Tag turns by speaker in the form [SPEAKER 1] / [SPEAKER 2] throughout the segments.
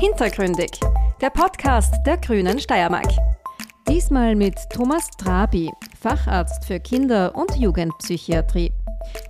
[SPEAKER 1] Hintergründig, der Podcast der Grünen Steiermark. Diesmal mit Thomas Trabi, Facharzt für Kinder- und Jugendpsychiatrie.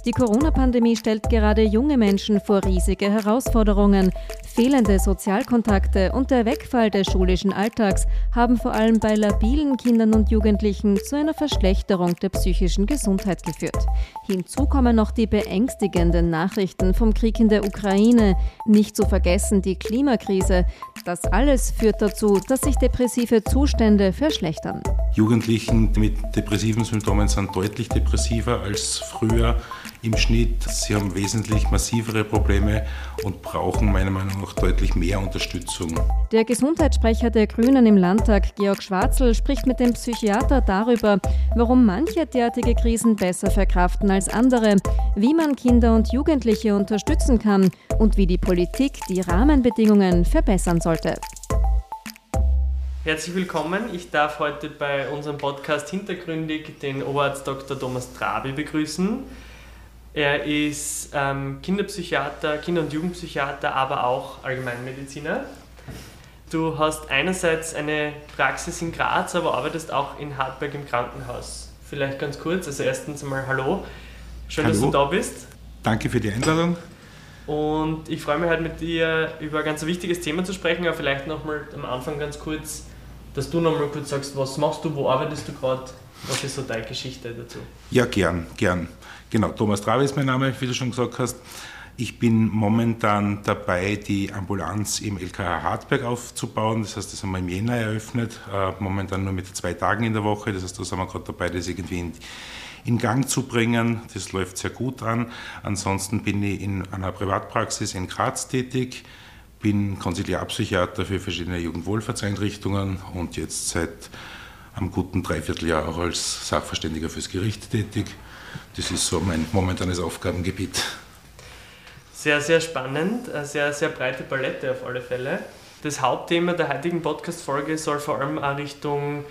[SPEAKER 1] Die Corona-Pandemie stellt gerade junge Menschen vor riesige Herausforderungen. Fehlende Sozialkontakte und der Wegfall des schulischen Alltags haben vor allem bei labilen Kindern und Jugendlichen zu einer Verschlechterung der psychischen Gesundheit geführt. Hinzu kommen noch die beängstigenden Nachrichten vom Krieg in der Ukraine, nicht zu vergessen die Klimakrise. Das alles führt dazu, dass sich depressive Zustände verschlechtern.
[SPEAKER 2] Jugendlichen mit depressiven Symptomen sind deutlich depressiver als früher im Schnitt. Sie haben wesentlich massivere Probleme und brauchen meiner Meinung nach deutlich mehr Unterstützung.
[SPEAKER 1] Der Gesundheitssprecher der Grünen im Landtag, Georg Schwarzel, spricht mit dem Psychiater darüber, warum manche derartige Krisen besser verkraften als andere, wie man Kinder und Jugendliche unterstützen kann und wie die Politik die Rahmenbedingungen verbessern sollte.
[SPEAKER 3] Herzlich willkommen. Ich darf heute bei unserem Podcast Hintergründig den Oberarzt Dr. Thomas Trabi begrüßen. Er ist ähm, Kinderpsychiater, Kinder- und Jugendpsychiater, aber auch Allgemeinmediziner. Du hast einerseits eine Praxis in Graz, aber arbeitest auch in Hartberg im Krankenhaus. Vielleicht ganz kurz, also erstens einmal Hallo. Schön, Hallo. dass du da bist.
[SPEAKER 2] Danke für die Einladung.
[SPEAKER 3] Und ich freue mich halt mit dir über ein ganz wichtiges Thema zu sprechen, aber vielleicht nochmal am Anfang ganz kurz, dass du nochmal kurz sagst, was machst du, wo arbeitest du gerade, was ist so deine Geschichte dazu?
[SPEAKER 2] Ja, gern, gern. Genau, Thomas Trave ist mein Name, wie du schon gesagt hast. Ich bin momentan dabei, die Ambulanz im LKH Hartberg aufzubauen. Das heißt, das haben wir im Jänner eröffnet, äh, momentan nur mit zwei Tagen in der Woche. Das heißt, da sind wir gerade dabei, das irgendwie in, in Gang zu bringen. Das läuft sehr gut an. Ansonsten bin ich in einer Privatpraxis in Graz tätig, bin Konsiliarpsychiater für verschiedene Jugendwohlfahrtseinrichtungen und jetzt seit einem guten Dreivierteljahr auch als Sachverständiger fürs Gericht tätig. Das ist so mein momentanes Aufgabengebiet.
[SPEAKER 3] Sehr, sehr spannend, eine sehr, sehr breite Palette auf alle Fälle. Das Hauptthema der heutigen Podcast-Folge soll vor allem auch Richtung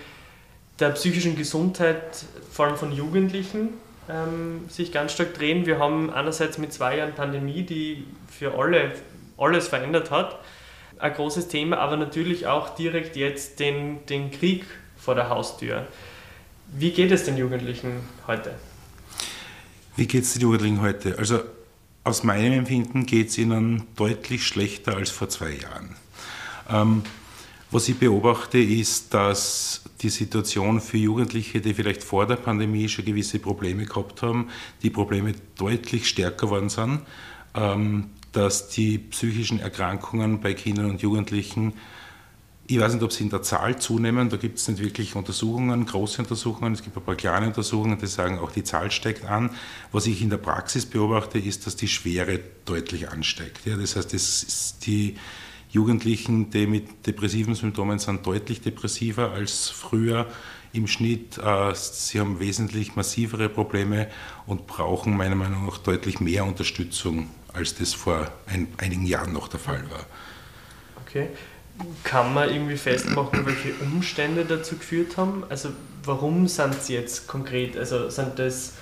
[SPEAKER 3] der psychischen Gesundheit, vor allem von Jugendlichen, ähm, sich ganz stark drehen. Wir haben einerseits mit zwei Jahren Pandemie, die für alle alles verändert hat, ein großes Thema, aber natürlich auch direkt jetzt den, den Krieg vor der Haustür. Wie geht es den Jugendlichen heute?
[SPEAKER 2] Wie geht es den Jugendlichen heute? Also aus meinem Empfinden geht es ihnen deutlich schlechter als vor zwei Jahren. Ähm, was ich beobachte, ist, dass die Situation für Jugendliche, die vielleicht vor der Pandemie schon gewisse Probleme gehabt haben, die Probleme deutlich stärker worden sind, ähm, dass die psychischen Erkrankungen bei Kindern und Jugendlichen ich weiß nicht, ob sie in der Zahl zunehmen, da gibt es nicht wirklich Untersuchungen, große Untersuchungen, es gibt ein paar kleine Untersuchungen, die sagen, auch die Zahl steigt an. Was ich in der Praxis beobachte, ist, dass die Schwere deutlich ansteigt. Ja, das heißt, das die Jugendlichen, die mit depressiven Symptomen sind, deutlich depressiver als früher im Schnitt. Äh, sie haben wesentlich massivere Probleme und brauchen meiner Meinung nach deutlich mehr Unterstützung, als das vor ein, einigen Jahren noch der Fall war.
[SPEAKER 3] Okay. Kann man irgendwie festmachen, welche Umstände dazu geführt haben? Also warum sind sie jetzt konkret? Also sind das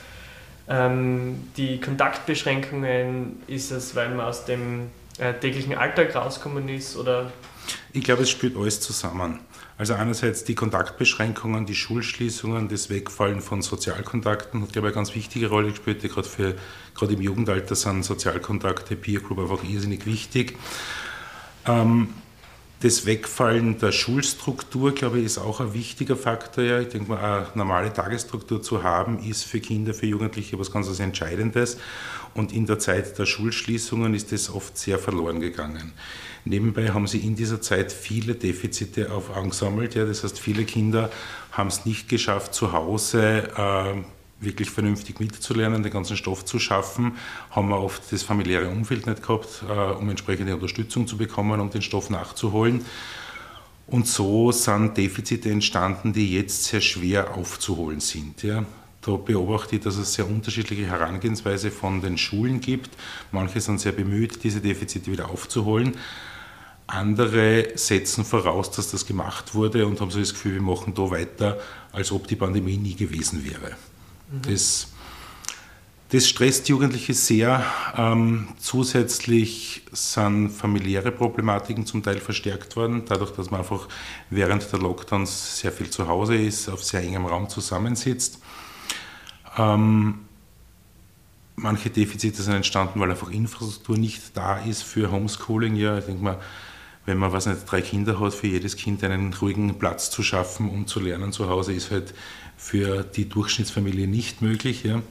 [SPEAKER 3] ähm, die Kontaktbeschränkungen? Ist es, weil man aus dem äh, täglichen Alltag rausgekommen ist? Oder?
[SPEAKER 2] Ich glaube, es spielt alles zusammen. Also einerseits die Kontaktbeschränkungen, die Schulschließungen, das Wegfallen von Sozialkontakten hat, glaube ich, eine ganz wichtige Rolle gespielt. Gerade, für, gerade im Jugendalter sind Sozialkontakte, Peer Group einfach irrsinnig wichtig. Ähm, das Wegfallen der Schulstruktur, glaube ich, ist auch ein wichtiger Faktor. Ja. Ich denke mal, eine normale Tagesstruktur zu haben, ist für Kinder, für Jugendliche was ganz was Entscheidendes. Und in der Zeit der Schulschließungen ist das oft sehr verloren gegangen. Nebenbei haben sie in dieser Zeit viele Defizite auf angesammelt. Ja. Das heißt, viele Kinder haben es nicht geschafft, zu Hause äh, wirklich vernünftig mitzulernen, den ganzen Stoff zu schaffen, haben wir oft das familiäre Umfeld nicht gehabt, äh, um entsprechende Unterstützung zu bekommen, um den Stoff nachzuholen. Und so sind Defizite entstanden, die jetzt sehr schwer aufzuholen sind. Ja. Da beobachte ich, dass es sehr unterschiedliche Herangehensweise von den Schulen gibt. Manche sind sehr bemüht, diese Defizite wieder aufzuholen. Andere setzen voraus, dass das gemacht wurde und haben so das Gefühl, wir machen da weiter, als ob die Pandemie nie gewesen wäre. Das Das stresst Jugendliche sehr. Ähm, zusätzlich sind familiäre Problematiken zum Teil verstärkt worden, dadurch, dass man einfach während der Lockdowns sehr viel zu Hause ist, auf sehr engem Raum zusammensitzt. Ähm, manche Defizite sind entstanden, weil einfach Infrastruktur nicht da ist für Homeschooling. Ja, ich denke mal, wenn man was nicht, drei Kinder hat, für jedes Kind einen ruhigen Platz zu schaffen, um zu lernen zu Hause, ist halt für die Durchschnittsfamilie nicht möglich. Ja.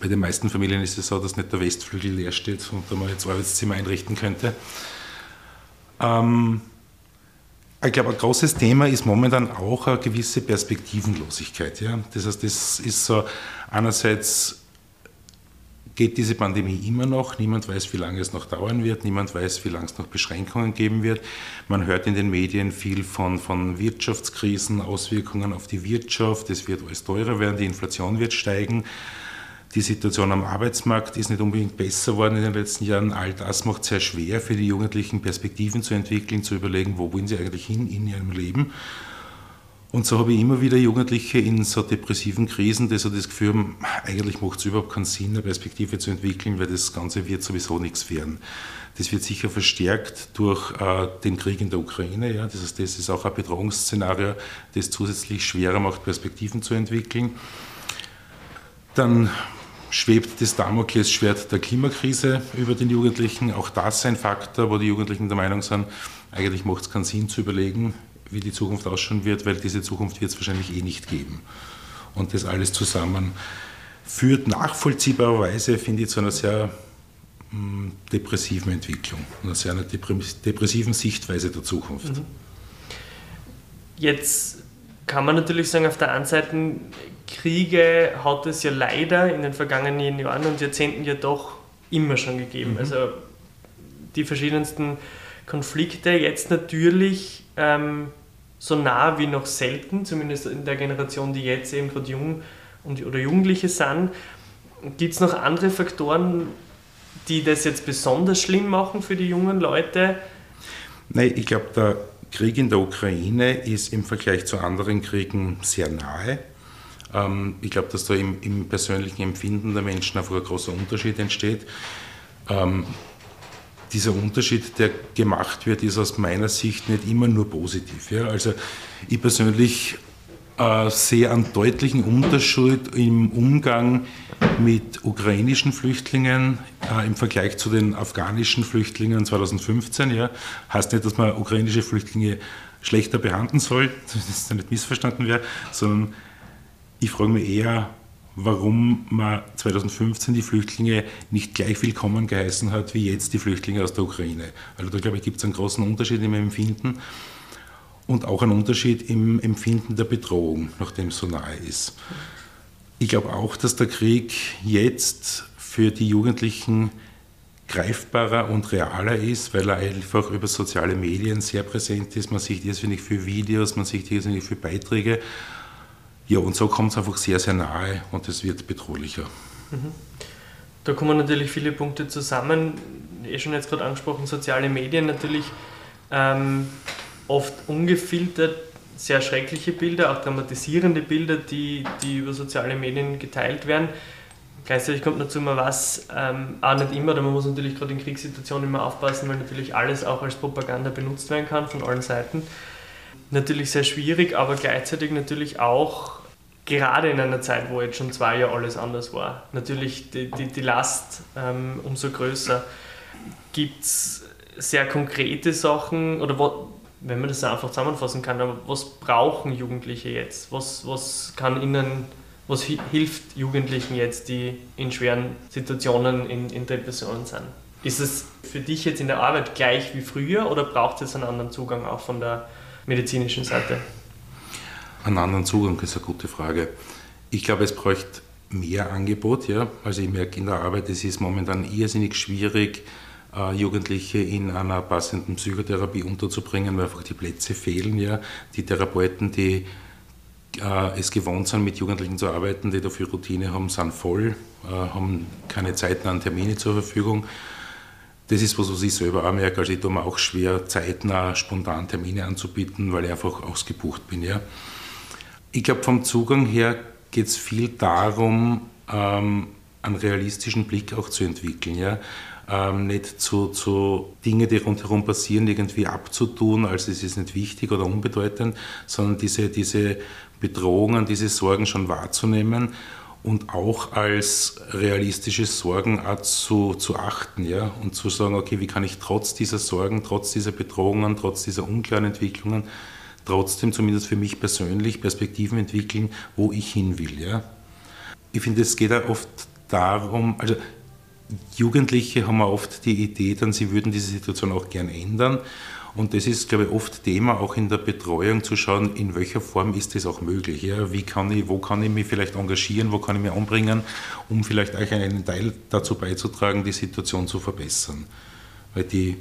[SPEAKER 2] Bei den meisten Familien ist es so, dass nicht der Westflügel leer steht und da man jetzt Arbeitszimmer einrichten könnte. Ähm, ich glaube, ein großes Thema ist momentan auch eine gewisse Perspektivenlosigkeit. Ja? Das heißt, das ist so einerseits geht diese Pandemie immer noch. Niemand weiß, wie lange es noch dauern wird. Niemand weiß, wie lange es noch Beschränkungen geben wird. Man hört in den Medien viel von, von Wirtschaftskrisen, Auswirkungen auf die Wirtschaft. Es wird alles teurer werden, die Inflation wird steigen. Die Situation am Arbeitsmarkt ist nicht unbedingt besser worden in den letzten Jahren. All das macht es sehr schwer für die Jugendlichen, Perspektiven zu entwickeln, zu überlegen, wo wollen sie eigentlich hin in ihrem Leben. Und so habe ich immer wieder Jugendliche in so depressiven Krisen, die so das Gefühl haben, eigentlich macht es überhaupt keinen Sinn, eine Perspektive zu entwickeln, weil das Ganze wird sowieso nichts werden. Das wird sicher verstärkt durch äh, den Krieg in der Ukraine. Ja. Das heißt, das ist auch ein Bedrohungsszenario, das zusätzlich schwerer macht, Perspektiven zu entwickeln. Dann schwebt das Damoklesschwert der Klimakrise über den Jugendlichen. Auch das ein Faktor, wo die Jugendlichen der Meinung sind, eigentlich macht es keinen Sinn zu überlegen, wie die Zukunft ausschauen wird, weil diese Zukunft wird es wahrscheinlich eh nicht geben. Und das alles zusammen führt nachvollziehbarerweise, finde ich, zu einer sehr mh, hm, depressiven Entwicklung, einer sehr einer depressiven Sichtweise der Zukunft. Mhm.
[SPEAKER 3] Jetzt kann man natürlich sagen, auf der einen Seite, Kriege hat es ja leider in den vergangenen Jahren und Jahrzehnten ja doch immer schon gegeben. Mhm. Also die verschiedensten Konflikte jetzt natürlich ähm, so nah wie noch selten, zumindest in der Generation, die jetzt eben gerade jung und, oder Jugendliche sind. Gibt es noch andere Faktoren, die das jetzt besonders schlimm machen für die jungen Leute?
[SPEAKER 2] Nein, ich glaube, der Krieg in der Ukraine ist im Vergleich zu anderen Kriegen sehr nahe. Ähm, ich glaube, dass da im, im, persönlichen Empfinden der Menschen einfach ein großer Unterschied entsteht. Ähm, dieser Unterschied, der gemacht wird, ist aus meiner Sicht nicht immer nur positiv. Ja? Also ich persönlich äh, sehe einen deutlichen Unterschied im Umgang mit ukrainischen Flüchtlingen äh, im Vergleich zu den afghanischen Flüchtlingen 2015. Ja? Heißt nicht, dass man ukrainische Flüchtlinge schlechter behandeln soll, dass das nicht missverstanden wäre, sondern ich frage mich eher, warum man 2015 die Flüchtlinge nicht gleich willkommen geheißen hat wie jetzt die Flüchtlinge aus der Ukraine. Also da glaube ich, gibt es einen großen Unterschied im Empfinden und auch einen Unterschied im Empfinden der Bedrohung, nachdem es so nahe ist. Ich glaube auch, dass der Krieg jetzt für die Jugendlichen greifbarer und realer ist, weil er einfach über soziale Medien sehr präsent ist. Man sieht irrsinnig viele Videos, man sieht irrsinnig viele Beiträge ja, und so kommt es einfach sehr, sehr nahe und es wird bedrohlicher. Mhm.
[SPEAKER 3] Da kommen natürlich viele Punkte zusammen. Eh schon jetzt gerade angesprochen, soziale Medien natürlich ähm, oft ungefiltert, sehr schreckliche Bilder, auch dramatisierende Bilder, die, die über soziale Medien geteilt werden. Gleichzeitig kommt dazu immer was, ähm, auch nicht immer, aber man muss natürlich gerade in Kriegssituationen immer aufpassen, weil natürlich alles auch als Propaganda benutzt werden kann von allen Seiten. Natürlich sehr schwierig, aber gleichzeitig natürlich auch gerade in einer Zeit, wo jetzt schon zwei Jahre alles anders war, natürlich die, die, die Last ähm, umso größer. Gibt es sehr konkrete Sachen oder wo, wenn man das einfach zusammenfassen kann, aber was brauchen Jugendliche jetzt? Was, was kann ihnen, was hilft Jugendlichen jetzt, die in schweren Situationen in, in Depressionen sind? Ist es für dich jetzt in der Arbeit gleich wie früher oder braucht es einen anderen Zugang auch von der medizinischen Seite?
[SPEAKER 2] Einen anderen Zugang ist eine gute Frage. Ich glaube, es bräuchte mehr Angebot. Ja? Also ich merke in der Arbeit, es ist momentan irrsinnig schwierig, äh, Jugendliche in einer passenden Psychotherapie unterzubringen, weil einfach die Plätze fehlen. Ja? Die Therapeuten, die äh, es gewohnt sind, mit Jugendlichen zu arbeiten, die dafür Routine haben, sind voll, äh, haben keine zeitnahen Termine zur Verfügung. Das ist was, was ich selber auch merke. Also ich tue mir auch schwer, zeitnah spontan Termine anzubieten, weil ich einfach ausgebucht bin. Ja? Ich glaube, vom Zugang her geht es viel darum, ähm, einen realistischen Blick auch zu entwickeln. Ja? Ähm, nicht zu, zu Dinge, die rundherum passieren, irgendwie abzutun, als es ist nicht wichtig oder unbedeutend, sondern diese, diese Bedrohungen, diese Sorgen schon wahrzunehmen und auch als realistische Sorgen zu, zu achten ja? und zu sagen, okay, wie kann ich trotz dieser Sorgen, trotz dieser Bedrohungen, trotz dieser unklaren Entwicklungen trotzdem zumindest für mich persönlich Perspektiven entwickeln, wo ich hin will. Ja? Ich finde, es geht auch oft darum, also Jugendliche haben oft die Idee, dann sie würden diese Situation auch gern ändern. Und das ist, glaube ich, oft Thema auch in der Betreuung zu schauen, in welcher Form ist das auch möglich. Ja? Wie kann ich, wo kann ich mich vielleicht engagieren, wo kann ich mich anbringen, um vielleicht auch einen Teil dazu beizutragen, die Situation zu verbessern. Weil die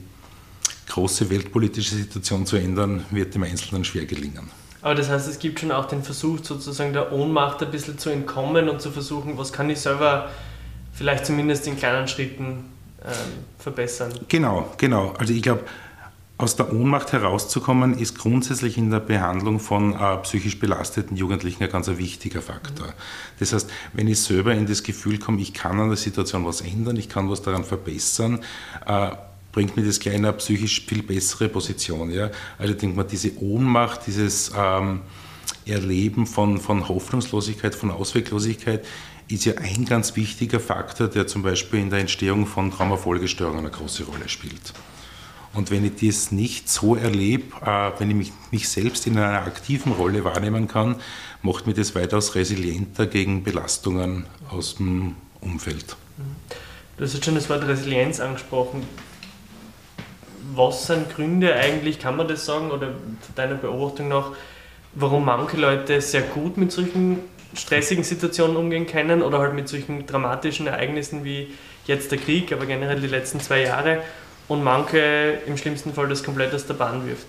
[SPEAKER 2] große weltpolitische Situation zu ändern, wird dem Einzelnen schwer gelingen.
[SPEAKER 3] Aber das heißt, es gibt schon auch den Versuch, sozusagen der Ohnmacht ein bisschen zu entkommen und zu versuchen, was kann ich selber vielleicht zumindest in kleinen Schritten ähm, verbessern.
[SPEAKER 2] Genau, genau. Also ich glaube, aus der Ohnmacht herauszukommen, ist grundsätzlich in der Behandlung von äh, psychisch belasteten Jugendlichen ein ganz ein wichtiger Faktor. Mhm. Das heißt, wenn ich selber in das Gefühl komme, ich kann an der Situation was ändern, ich kann was daran verbessern, äh, bringt mir das gleich in eine psychisch viel bessere Position. Ja? Also denkt man, diese Ohnmacht, dieses ähm, Erleben von, von Hoffnungslosigkeit, von Ausweglosigkeit, ist ja ein ganz wichtiger Faktor, der zum Beispiel in der Entstehung von Traumafolgestörungen eine große Rolle spielt. Und wenn ich das nicht so erlebe, äh, wenn ich mich, mich, selbst in einer aktiven Rolle wahrnehmen kann, macht mir das weitaus resilienter gegen Belastungen aus dem Umfeld.
[SPEAKER 3] Du hast jetzt schon das Wort Resilienz angesprochen. Was sind Gründe eigentlich, kann man das sagen, oder deiner Beobachtung nach, warum manche Leute sehr gut mit solchen stressigen Situationen umgehen können oder halt mit solchen dramatischen Ereignissen wie jetzt der Krieg, aber generell die letzten zwei Jahre und manche im schlimmsten Fall das komplett aus der Bahn wirft.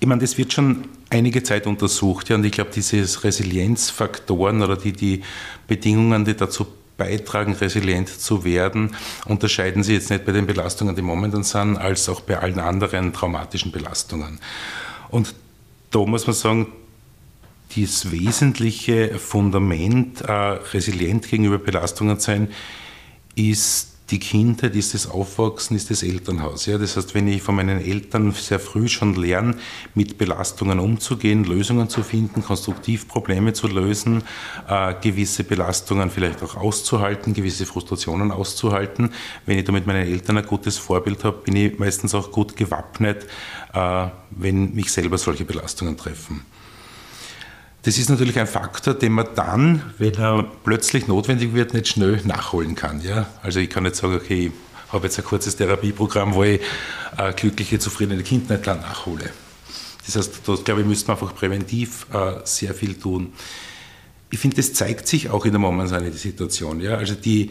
[SPEAKER 2] Ich meine, das wird schon einige Zeit untersucht ja, und ich glaube, diese Resilienzfaktoren oder die, die Bedingungen, die dazu beitragen, resilient zu werden, unterscheiden sich jetzt nicht bei den Belastungen, die momentan sind, als auch bei allen anderen traumatischen Belastungen. Und da muss man sagen, das wesentliche Fundament, äh, resilient gegenüber Belastungen zu sein, ist die Kindheit, ist das Aufwachsen, ist das Elternhaus. Ja? Das heißt, wenn ich von meinen Eltern sehr früh schon lerne, mit Belastungen umzugehen, Lösungen zu finden, konstruktiv Probleme zu lösen, äh, gewisse Belastungen vielleicht auch auszuhalten, gewisse Frustrationen auszuhalten, wenn ich da mit meinen Eltern ein gutes Vorbild habe, bin ich meistens auch gut gewappnet, äh, wenn mich selber solche Belastungen treffen. Das ist natürlich ein Faktor, den man dann, wenn er plötzlich notwendig wird, nicht schnell nachholen kann. Ja? Also ich kann nicht sagen, okay, ich habe jetzt ein kurzes Therapieprogramm, wo ich äh, glückliche, zufriedene Kinder nicht nachhole. Das heißt, da glaube ich, müsste man einfach präventiv äh, sehr viel tun. Ich finde, das zeigt sich auch in der momentanen Situation. Ja? Also die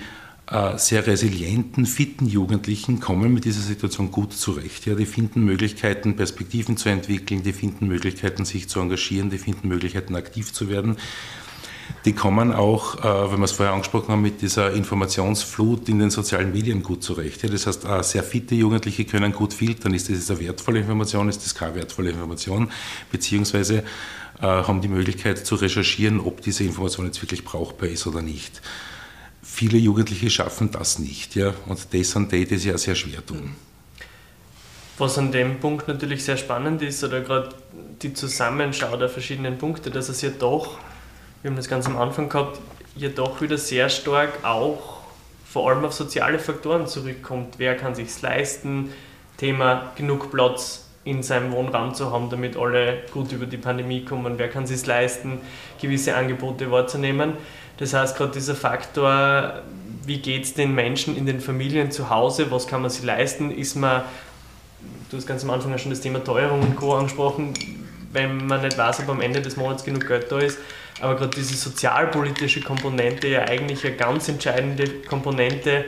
[SPEAKER 2] sehr resilienten, fitten Jugendlichen kommen mit dieser Situation gut zurecht. Ja, die finden Möglichkeiten, Perspektiven zu entwickeln, die finden Möglichkeiten, sich zu engagieren, die finden Möglichkeiten, aktiv zu werden. Die kommen auch, äh, wenn wir es vorher angesprochen haben, mit dieser Informationsflut in den sozialen Medien gut zurecht. Das heißt, äh, sehr fitte Jugendliche können gut filtern, ist das eine wertvolle Information, ist das keine wertvolle Information, beziehungsweise haben die Möglichkeit zu recherchieren, ob diese Information jetzt wirklich brauchbar ist oder nicht viele Jugendliche schaffen das nicht. Ja? Und das sind die, es ja sehr schwer tun.
[SPEAKER 3] Was an dem Punkt natürlich sehr spannend ist, oder gerade die Zusammenschau der verschiedenen Punkte, dass es ja doch, wir haben das ganz am Anfang gehabt, ja doch wieder sehr stark auch vor allem auf soziale Faktoren zurückkommt. Wer kann sich leisten? Thema genug Platz in seinem Wohnraum zu haben, damit alle gut über die Pandemie kommen. Wer kann sich leisten, gewisse Angebote wahrzunehmen? Das heißt, gerade dieser Faktor, wie geht es den Menschen in den Familien zu Hause, was kann man sich leisten, ist man, du hast ganz am Anfang schon das Thema Teuerung und Co. angesprochen, wenn man nicht weiß, ob am Ende des Monats genug Geld da ist. Aber gerade diese sozialpolitische Komponente ja eigentlich eine ganz entscheidende Komponente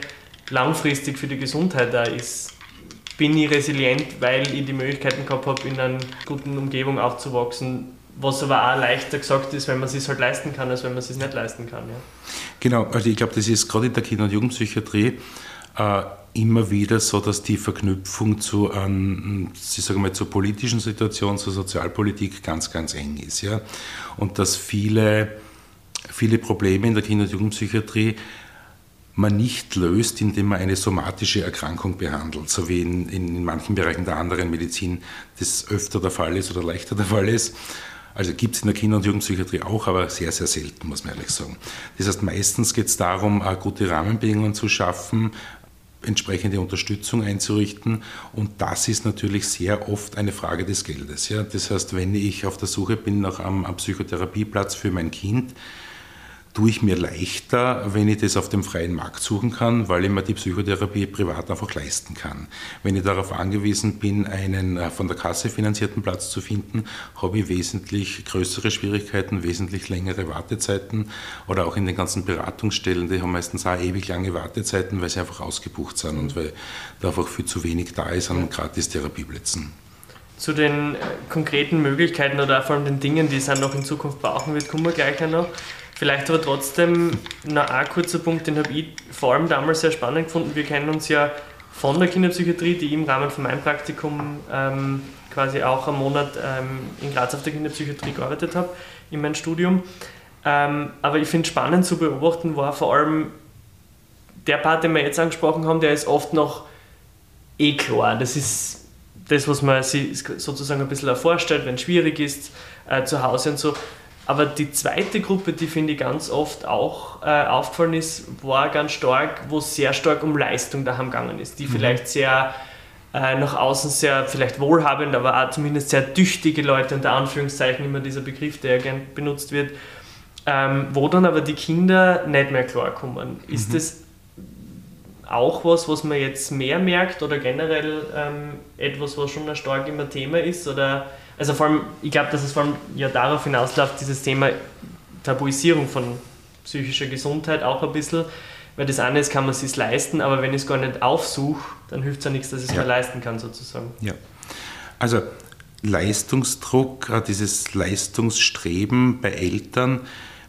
[SPEAKER 3] langfristig für die Gesundheit da ist. Bin ich resilient, weil ich die Möglichkeiten gehabt habe, in einer guten Umgebung aufzuwachsen, was aber auch leichter gesagt ist, wenn man es sich halt leisten kann, als wenn man es sich nicht leisten kann. Ja.
[SPEAKER 2] Genau, also ich glaube, das ist gerade in der Kinder- und Jugendpsychiatrie äh, immer wieder so, dass die Verknüpfung zu, ähm, ich sage mal, zur politischen Situation, zur Sozialpolitik ganz, ganz eng ist. Ja? Und dass viele viele Probleme in der Kinder- und Jugendpsychiatrie man nicht löst, indem man eine somatische Erkrankung behandelt, so wie in, in manchen Bereichen der anderen Medizin das öfter der Fall ist oder leichter der Fall ist. Also gibt es in der Kinder- und Jugendpsychiatrie auch, aber sehr, sehr selten, muss man ehrlich sagen. Das heißt, meistens geht es darum, gute Rahmenbedingungen zu schaffen, entsprechende Unterstützung einzurichten. Und das ist natürlich sehr oft eine Frage des Geldes. Ja? Das heißt, wenn ich auf der Suche bin nach einem, einem Psychotherapieplatz für mein Kind, tue ich mir leichter, wenn ich das auf dem freien Markt suchen kann, weil ich mir die Psychotherapie privat einfach leisten kann. Wenn ich darauf angewiesen bin, einen äh, von der Kasse finanzierten Platz zu finden, habe ich wesentlich größere Schwierigkeiten, wesentlich längere Wartezeiten oder auch in den ganzen Beratungsstellen, die haben meistens auch ewig lange Wartezeiten, weil sie einfach ausgebucht sind und weil da einfach viel zu wenig da ist an gratis Therapieplätzen
[SPEAKER 3] zu den äh, konkreten Möglichkeiten oder vor allem den Dingen, die es dann noch in Zukunft brauchen wird, kommen wir gleich noch. Vielleicht aber trotzdem noch ein kurzer Punkt, den habe ich vor allem damals sehr spannend gefunden. Wir kennen uns ja von der Kinderpsychiatrie, die im Rahmen von meinem Praktikum ähm, quasi auch einen Monat ähm, in Graz auf der Kinderpsychiatrie gearbeitet habe, in meinem Studium. Ähm, aber ich finde spannend zu beobachten war vor allem der Part, den wir jetzt angesprochen haben, der ist oft noch eh klar. Das ist das, was man sich sozusagen ein bisschen vorstellt, wenn es schwierig ist, äh, zu Hause und so. Aber die zweite Gruppe, die finde ich ganz oft auch äh, aufgefallen ist, war ganz stark, wo es sehr stark um Leistung daheim gegangen ist, die mhm. vielleicht sehr äh, nach außen sehr vielleicht wohlhabend, aber auch zumindest sehr tüchtige Leute, unter Anführungszeichen immer dieser Begriff, der ja gern benutzt wird, ähm, wo dann aber die Kinder nicht mehr klarkommen. Ist mhm. das auch was, was man jetzt mehr merkt oder generell ähm, etwas, was schon ein stark immer Thema ist? Oder also vor allem, ich glaube, dass es vor allem ja darauf hinausläuft, dieses Thema Tabuisierung von psychischer Gesundheit auch ein bisschen, weil das eine ist, kann man es sich leisten, aber wenn ich es gar nicht aufsuche, dann hilft es ja nichts, dass ich es ja. mir leisten kann, sozusagen.
[SPEAKER 2] Ja. Also Leistungsdruck, dieses Leistungsstreben bei Eltern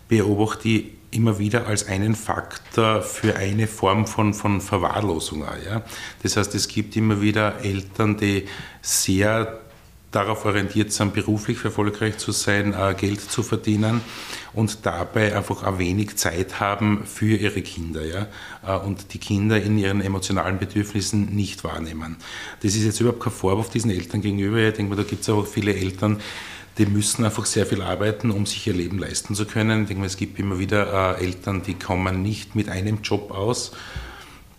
[SPEAKER 2] beobachte ich immer wieder als einen Faktor für eine Form von, von Verwahrlosung. Ja? Das heißt, es gibt immer wieder Eltern, die sehr darauf orientiert sind, beruflich erfolgreich zu sein, äh, Geld zu verdienen und dabei einfach auch wenig Zeit haben für ihre Kinder ja? Äh, und die Kinder in ihren emotionalen Bedürfnissen nicht wahrnehmen. Das ist jetzt überhaupt kein Vorwurf diesen Eltern gegenüber. Ich denke mal, da gibt es auch viele Eltern, die müssen einfach sehr viel arbeiten, um sich ihr Leben leisten zu können. Ich denke mal, es gibt immer wieder äh, Eltern, die kommen nicht mit einem Job aus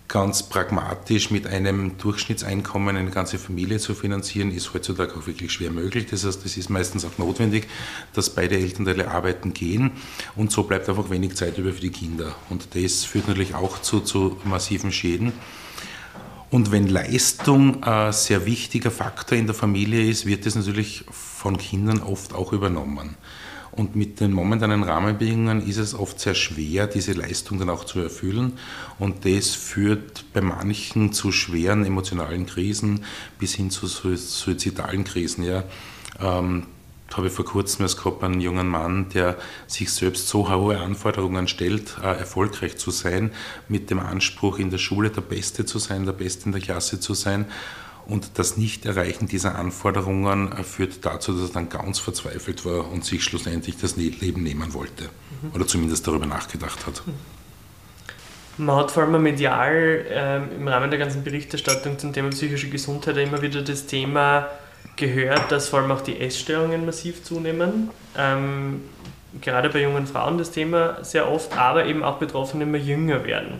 [SPEAKER 2] ganz pragmatisch mit einem Durchschnittseinkommen eine ganze Familie zu finanzieren, ist heutzutage auch wirklich schwer möglich. Das heißt, es ist meistens auch notwendig, dass beide Elternteile arbeiten gehen und so bleibt einfach wenig Zeit über für die Kinder. Und das führt natürlich auch zu, zu massiven Schäden. Und wenn Leistung ein sehr wichtiger Faktor in der Familie ist, wird das natürlich von Kindern oft auch übernommen. Und mit den momentanen Rahmenbedingungen ist es oft sehr schwer, diese Leistung dann auch zu erfüllen. Und das führt bei manchen zu schweren emotionalen Krisen bis hin zu suizidalen Krisen. Ja. Ähm, habe ich vor kurzem erst gehabt einen jungen Mann, der sich selbst so hohe Anforderungen stellt, äh, erfolgreich zu sein, mit dem Anspruch, in der Schule der Beste zu sein, der Beste in der Klasse zu sein und das Nicht-Erreichen dieser Anforderungen äh, führt dazu, dass er dann ganz verzweifelt war und sich schlussendlich das Leben nehmen wollte. Mhm. Oder zumindest darüber nachgedacht hat.
[SPEAKER 3] Man hat vor allem medial ähm, im Rahmen der ganzen Berichterstattung zum Thema psychische Gesundheit immer wieder das Thema gehört, dass vor allem auch die Essstörungen massiv zunehmen. Ähm, gerade bei jungen Frauen das Thema sehr oft, aber eben auch Betroffene immer jünger werden.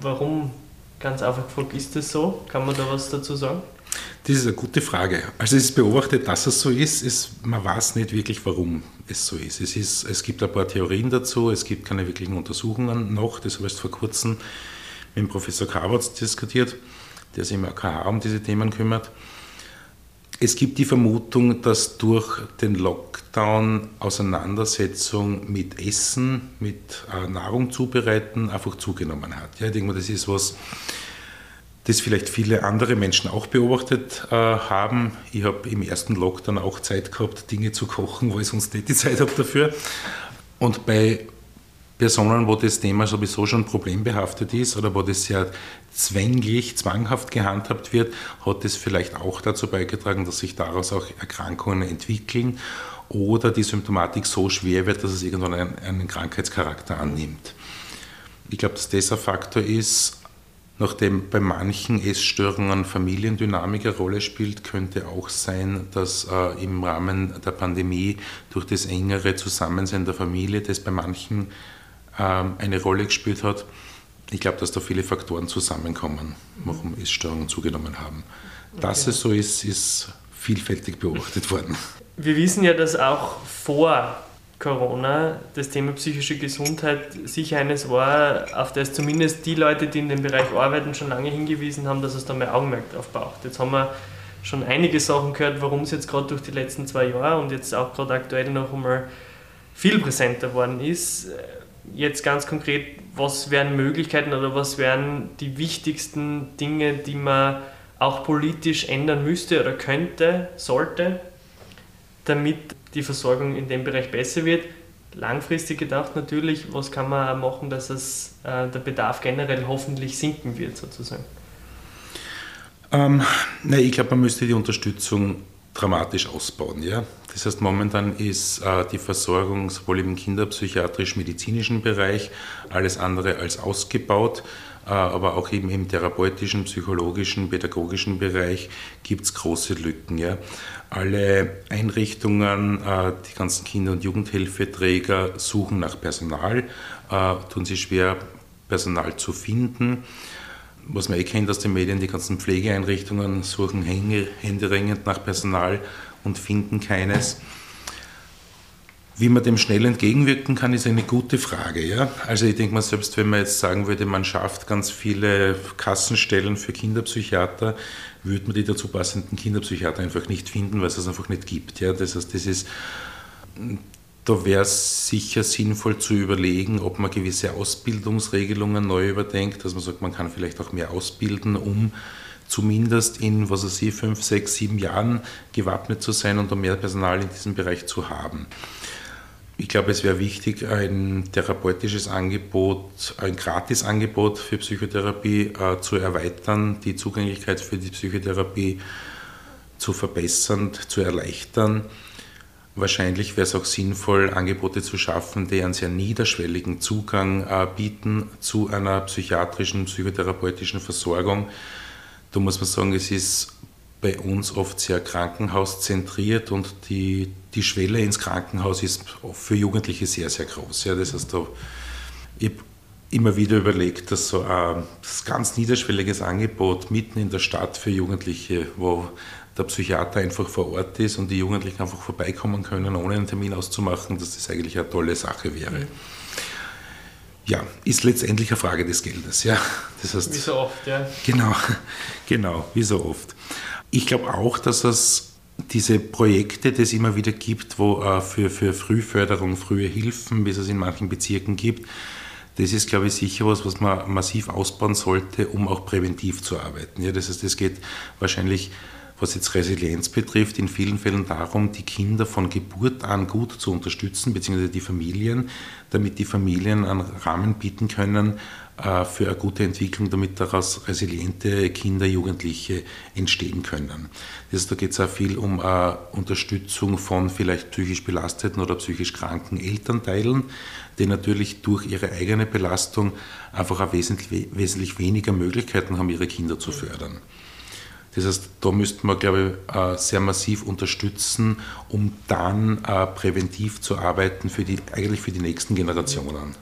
[SPEAKER 3] Warum ganz einfach gefragt, ist das so? Kann man da was dazu sagen?
[SPEAKER 2] Das ist eine gute Frage. Also es ist beobachtet, dass es so ist. ist. Man weiß nicht wirklich, warum es so ist. Es, ist. es gibt ein paar Theorien dazu, es gibt keine wirklichen Untersuchungen noch. Das habe ich vor kurzem mit dem Professor Kabatz diskutiert, der sich im AKH um diese Themen kümmert. Es gibt die Vermutung, dass durch den Lockdown Auseinandersetzung mit Essen, mit äh, Nahrung zubereiten einfach zugenommen hat. Ja, ich denke mal, das ist was, das vielleicht viele andere Menschen auch beobachtet äh, haben. Ich habe im ersten Lockdown auch Zeit gehabt, Dinge zu kochen, wo ich sonst nicht die Zeit habe dafür. Und bei Personen, wo das Thema sowieso schon problembehaftet ist oder wo das sehr zwänglich, zwanghaft gehandhabt wird, hat es vielleicht auch dazu beigetragen, dass sich daraus auch Erkrankungen entwickeln oder die Symptomatik so schwer wird, dass es irgendwann einen, einen Krankheitscharakter annimmt. Ich glaube, dass das ein Faktor ist, Nachdem bei manchen Essstörungen Familiendynamik eine Rolle spielt, könnte auch sein, dass äh, im Rahmen der Pandemie durch das engere Zusammensein der Familie das bei manchen äh, eine Rolle gespielt hat. Ich glaube, dass da viele Faktoren zusammenkommen, warum Essstörungen zugenommen haben. Dass okay. es so ist, ist vielfältig beobachtet worden.
[SPEAKER 3] Wir wissen ja, dass auch vor Corona das Thema psychische Gesundheit sicher eines war, auf das zumindest die Leute, die in dem Bereich arbeiten, schon lange hingewiesen haben, dass es da mehr Augenmerk drauf braucht. Jetzt haben wir schon einige Sachen gehört, warum es jetzt gerade durch die letzten zwei Jahre und jetzt auch gerade aktuell noch einmal viel präsenter worden ist. Jetzt ganz konkret, was wären Möglichkeiten oder was wären die wichtigsten Dinge, die man auch politisch ändern müsste oder könnte, sollte, damit die Versorgung in dem Bereich besser wird. Langfristig gedacht natürlich, was kann man machen, dass es, äh, der Bedarf generell hoffentlich sinken wird sozusagen?
[SPEAKER 2] Ähm, na, ich glaube, man müsste die Unterstützung dramatisch ausbauen. Ja? Das heißt, momentan ist äh, die Versorgung sowohl im kinderpsychiatrisch-medizinischen Bereich alles andere als ausgebaut. Äh, aber auch eben im therapeutischen, psychologischen, pädagogischen Bereich gibt es große Lücken. Ja. Alle Einrichtungen, äh, die ganzen Kinder- und Jugendhilfeträger suchen nach Personal, äh, tun sie schwer, Personal zu finden. Was man eh kennt aus den Medien, die ganzen Pflegeeinrichtungen suchen händeringend nach Personal und finden keines. Wie man dem schnell entgegenwirken kann, ist eine gute Frage. Ja? Also ich denke mal, selbst wenn man jetzt sagen würde, man schafft ganz viele Kassenstellen für Kinderpsychiater, würde man die dazu passenden Kinderpsychiater einfach nicht finden, weil es das einfach nicht gibt. Ja? Das heißt, das ist, da wäre es sicher sinnvoll zu überlegen, ob man gewisse Ausbildungsregelungen neu überdenkt, dass man sagt, man kann vielleicht auch mehr ausbilden, um zumindest in, was weiß ich, fünf, sechs, sieben Jahren gewappnet zu sein und um mehr Personal in diesem Bereich zu haben. Ich glaube, es wäre wichtig, ein therapeutisches Angebot, ein Gratisangebot für Psychotherapie äh, zu erweitern, die Zugänglichkeit für die Psychotherapie zu verbessern, zu erleichtern. Wahrscheinlich wäre es auch sinnvoll, Angebote zu schaffen, die einen sehr niederschwelligen Zugang äh, bieten zu einer psychiatrischen, psychotherapeutischen Versorgung. Da muss man sagen, es ist bei uns oft sehr krankenhauszentriert und die, die Schwelle ins Krankenhaus ist für Jugendliche sehr, sehr groß. Ja, das heißt, da, ich habe immer wieder überlegt, dass so ein das ganz niederschwelliges Angebot mitten in der Stadt für Jugendliche, wo der Psychiater einfach vor Ort ist und die Jugendlichen einfach vorbeikommen können, ohne einen Termin auszumachen, dass das eigentlich eine tolle Sache wäre. Mhm. Ja, ist letztendlich eine Frage des Geldes. Ja.
[SPEAKER 3] Das heißt, wie so oft, ja.
[SPEAKER 2] Genau, genau, wie so oft. Ich glaube auch, dass es diese Projekte, die es immer wieder gibt, wo äh, für, für Frühförderung, frühe Hilfen, wie es es in manchen Bezirken gibt, das ist, glaube ich, sicher was, was man massiv ausbauen sollte, um auch präventiv zu arbeiten. Ja, das heißt, es geht wahrscheinlich, was jetzt Resilienz betrifft, in vielen Fällen darum, die Kinder von Geburt an gut zu unterstützen, beziehungsweise die Familien, damit die Familien einen Rahmen bieten können, äh, für eine gute Entwicklung, damit daraus resiliente Kinder, Jugendliche entstehen können. Das, da geht es auch viel um uh, Unterstützung von vielleicht psychisch belasteten oder psychisch kranken Elternteilen, die natürlich durch ihre eigene Belastung einfach auch wesentlich, wesentlich weniger Möglichkeiten haben, ihre Kinder zu fördern. Das heißt, da müsste man, glaube ich, äh, sehr massiv unterstützen, um dann präventiv zu arbeiten für die, eigentlich für die nächsten Generationen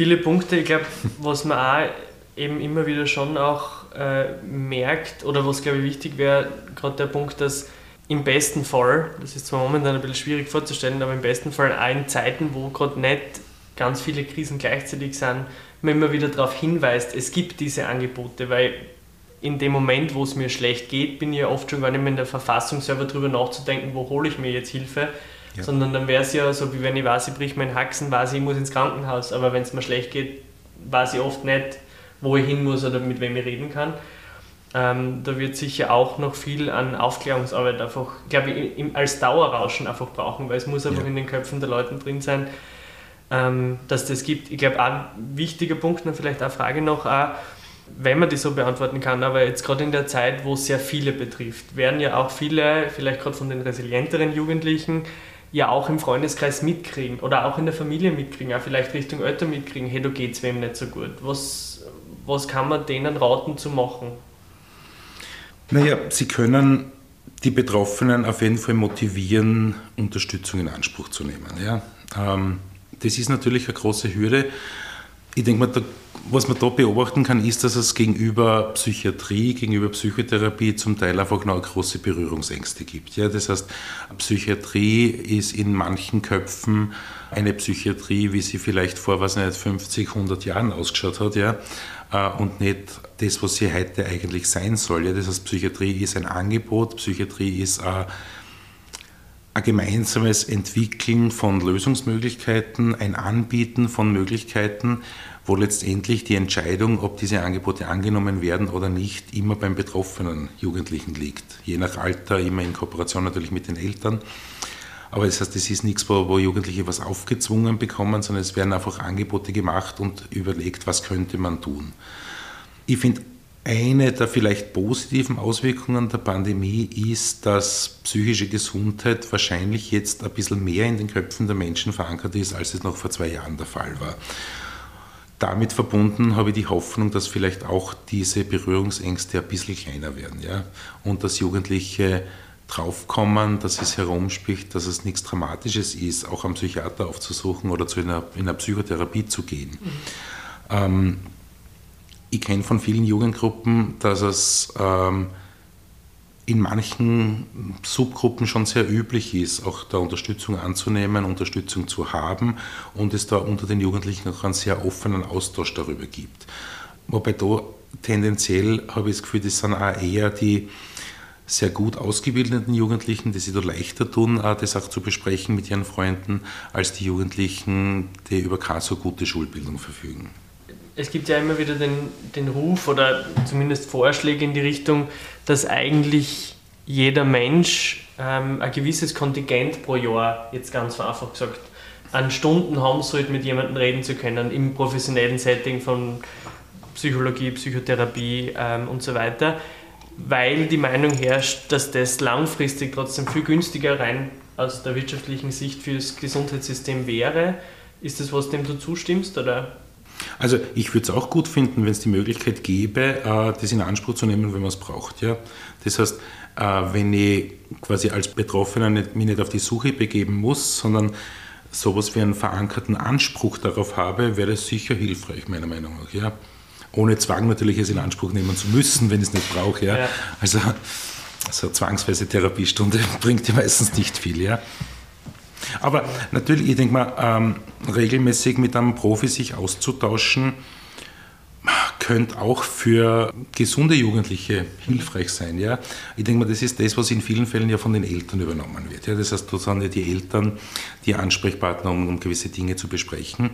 [SPEAKER 3] viele Punkte. Ich glaube, was man auch eben immer wieder schon auch äh, merkt oder was glaube ich wichtig wäre, gerade der Punkt, dass im besten Fall, das ist zwar momentan ein bisschen schwierig vorzustellen, aber im besten Fall auch in Zeiten, wo gerade nicht ganz viele Krisen gleichzeitig sind, man immer wieder darauf hinweist, es gibt diese Angebote, weil in dem Moment, wo es mir schlecht geht, bin ich ja oft schon gar nicht mehr in der Verfassung, selber darüber nachzudenken, wo hole ich mir jetzt Hilfe, ja. Sondern dann wäre es ja so, wie wenn ich weiß, ich brich meinen Haxen, weiß ich, ich muss ins Krankenhaus. Aber wenn es mir schlecht geht, weiß ich oft nicht, wo ich hin muss oder mit wem ich reden kann. Ähm, da wird sicher auch noch viel an Aufklärungsarbeit einfach, glaube ich, im, als Dauerrauschen einfach brauchen, weil es muss einfach ja. in den Köpfen der Leute drin sein, ähm, dass das gibt. Ich glaube, ein wichtiger Punkt, und vielleicht eine Frage noch, auch, wenn man die so beantworten kann, aber jetzt gerade in der Zeit, wo es sehr viele betrifft, werden ja auch viele, vielleicht gerade von den resilienteren Jugendlichen, ja auch im Freundeskreis mitkriegen oder auch in der Familie mitkriegen, auch vielleicht Richtung Eltern mitkriegen, hey, da geht es wem nicht so gut. Was, was kann man denen raten zu machen?
[SPEAKER 2] Naja, sie können die Betroffenen auf jeden Fall motivieren, Unterstützung in Anspruch zu nehmen. Ja? Ähm, das ist natürlich eine große Hürde. Ich denke mal, was man da beobachten kann, ist, dass es gegenüber Psychiatrie, gegenüber Psychotherapie zum Teil einfach noch große Berührungsängste gibt. Ja, das heißt, Psychiatrie ist in manchen Köpfen eine Psychiatrie, wie sie vielleicht vor was nicht, 50, 100 Jahren ausgeschaut hat, ja, äh, und nicht das, was sie heute eigentlich sein soll. Ja, das heißt, Psychiatrie ist ein Angebot, Psychiatrie ist ein ein gemeinsames Entwickeln von Lösungsmöglichkeiten, ein Anbieten von Möglichkeiten, wo letztendlich die Entscheidung, ob diese Angebote angenommen werden oder nicht, immer beim betroffenen Jugendlichen liegt. Je nach Alter, immer in Kooperation natürlich mit den Eltern. Aber das heißt, es ist nichts, wo, Jugendliche was aufgezwungen bekommen, sondern es werden einfach Angebote gemacht und überlegt, was könnte man tun. Ich finde eine der vielleicht positiven Auswirkungen der Pandemie ist, dass psychische Gesundheit wahrscheinlich jetzt ein bisschen mehr in den Köpfen der Menschen verankert ist, als es noch vor zwei Jahren der Fall war. Damit verbunden habe ich die Hoffnung, dass vielleicht auch diese Berührungsängste ein bisschen kleiner werden ja? und dass Jugendliche draufkommen, dass es herumspricht, dass es nichts Dramatisches ist, auch am Psychiater aufzusuchen oder zu einer, in einer Psychotherapie zu gehen. Mhm. Ähm, ich kenne von vielen Jugendgruppen, dass es ähm, in manchen Subgruppen schon sehr üblich ist, auch da Unterstützung anzunehmen, Unterstützung zu haben und es da unter den Jugendlichen auch einen sehr offenen Austausch darüber gibt. Wobei da tendenziell habe ich das Gefühl, das sind auch eher die sehr gut ausgebildeten Jugendlichen, die sich da leichter tun, das auch zu besprechen mit ihren Freunden, als die Jugendlichen, die über keine so gute Schulbildung verfügen
[SPEAKER 3] es gibt ja immer wieder den, den Ruf oder zumindest Vorschläge in die Richtung, dass eigentlich jeder Mensch ähm, ein gewisses Kontingent pro Jahr, jetzt ganz vereinfacht gesagt, an Stunden haben sollte, mit jemandem reden zu können, im professionellen Setting von Psychologie, Psychotherapie ähm, und so weiter, weil die Meinung herrscht, dass das langfristig trotzdem viel günstiger rein aus der wirtschaftlichen Sicht für das Gesundheitssystem wäre. Ist das was, dem du zustimmst? Oder?
[SPEAKER 2] Also ich würde es auch gut finden, wenn es die Möglichkeit gäbe, äh, das in Anspruch zu nehmen, wenn man es braucht. Ja? Das heißt, äh, wenn ich quasi als Betroffener nicht, mich nicht auf die Suche begeben muss, sondern sowas wie einen verankerten Anspruch darauf habe, wäre das sicher hilfreich, meiner Meinung nach. Ja? Ohne Zwang natürlich es in Anspruch nehmen zu müssen, wenn ich es nicht brauche. Ja? ja. Also so eine zwangsweise Therapiestunde bringt ja meistens nicht viel. Ja? Aber natürlich, ich denke mal, ähm, regelmäßig mit einem Profi sich auszutauschen, könnte auch für gesunde Jugendliche hilfreich sein. Ja? Ich denke mal, das ist das, was in vielen Fällen ja von den Eltern übernommen wird. Ja? Das heißt, dort sind ja die Eltern die Ansprechpartner, um, um gewisse Dinge zu besprechen.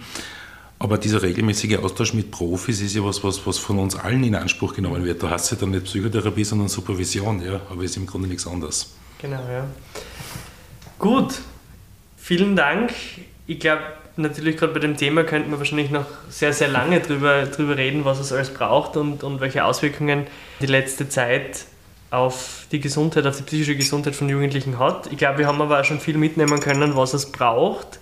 [SPEAKER 2] Aber dieser regelmäßige Austausch mit Profis ist ja was, was, was von uns allen in Anspruch genommen wird. Da hast du ja dann nicht Psychotherapie, sondern Supervision, ja? aber ist im Grunde nichts anderes.
[SPEAKER 3] Genau, ja. Gut, Vielen Dank. Ich glaube, natürlich gerade bei dem Thema könnten wir wahrscheinlich noch sehr, sehr lange drüber, drüber reden, was es alles braucht und, und welche Auswirkungen die letzte Zeit auf die Gesundheit, auf die psychische Gesundheit von Jugendlichen hat. Ich glaube, wir haben aber auch schon viel mitnehmen können, was es braucht.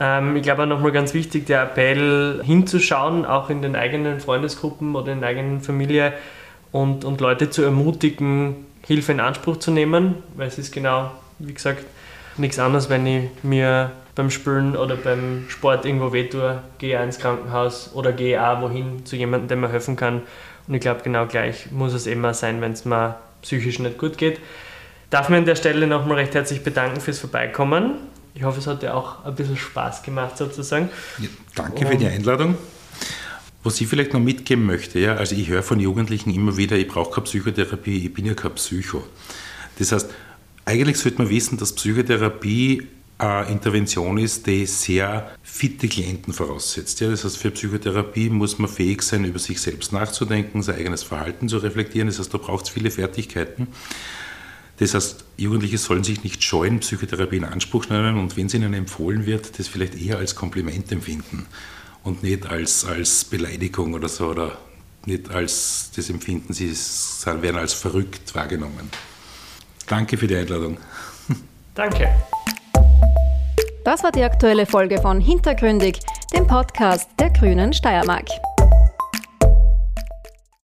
[SPEAKER 3] Ähm, ich glaube auch nochmal ganz wichtig, der Appell hinzuschauen, auch in den eigenen Freundesgruppen oder in der eigenen Familie und, und Leute zu ermutigen, Hilfe in Anspruch zu nehmen, weil es ist genau, wie gesagt, nichts anderes, wenn ich mir beim Spülen oder beim Sport irgendwo wehtue, gehe ins Krankenhaus oder gehe auch wohin zu jemandem, der mir helfen kann. Und ich glaube, genau gleich muss es immer sein, wenn es mir psychisch nicht gut geht. Darf mir an der Stelle nochmal recht herzlich bedanken fürs Vorbeikommen. Ich hoffe, es hat dir auch ein bisschen Spaß gemacht sozusagen.
[SPEAKER 2] Ja, danke für die Einladung. Was ich vielleicht noch mitgeben möchte, ja, also ich höre von Jugendlichen immer wieder, ich brauche keine Psychotherapie, ich bin ja kein Psycho. Das heißt, eigentlich sollte man wissen, dass Psychotherapie eine Intervention ist, die sehr fitte Klienten voraussetzt. Ja, das heißt, für Psychotherapie muss man fähig sein, über sich selbst nachzudenken, sein eigenes Verhalten zu reflektieren. Das heißt, da braucht es viele Fertigkeiten. Das heißt, Jugendliche sollen sich nicht scheuen, Psychotherapie in Anspruch nehmen und wenn es ihnen empfohlen wird, das vielleicht eher als Kompliment empfinden und nicht als, als Beleidigung oder so oder nicht als das Empfinden, sie werden als verrückt wahrgenommen. Danke für die Einladung.
[SPEAKER 3] Danke.
[SPEAKER 1] Das war die aktuelle Folge von Hintergründig, dem Podcast der Grünen Steiermark.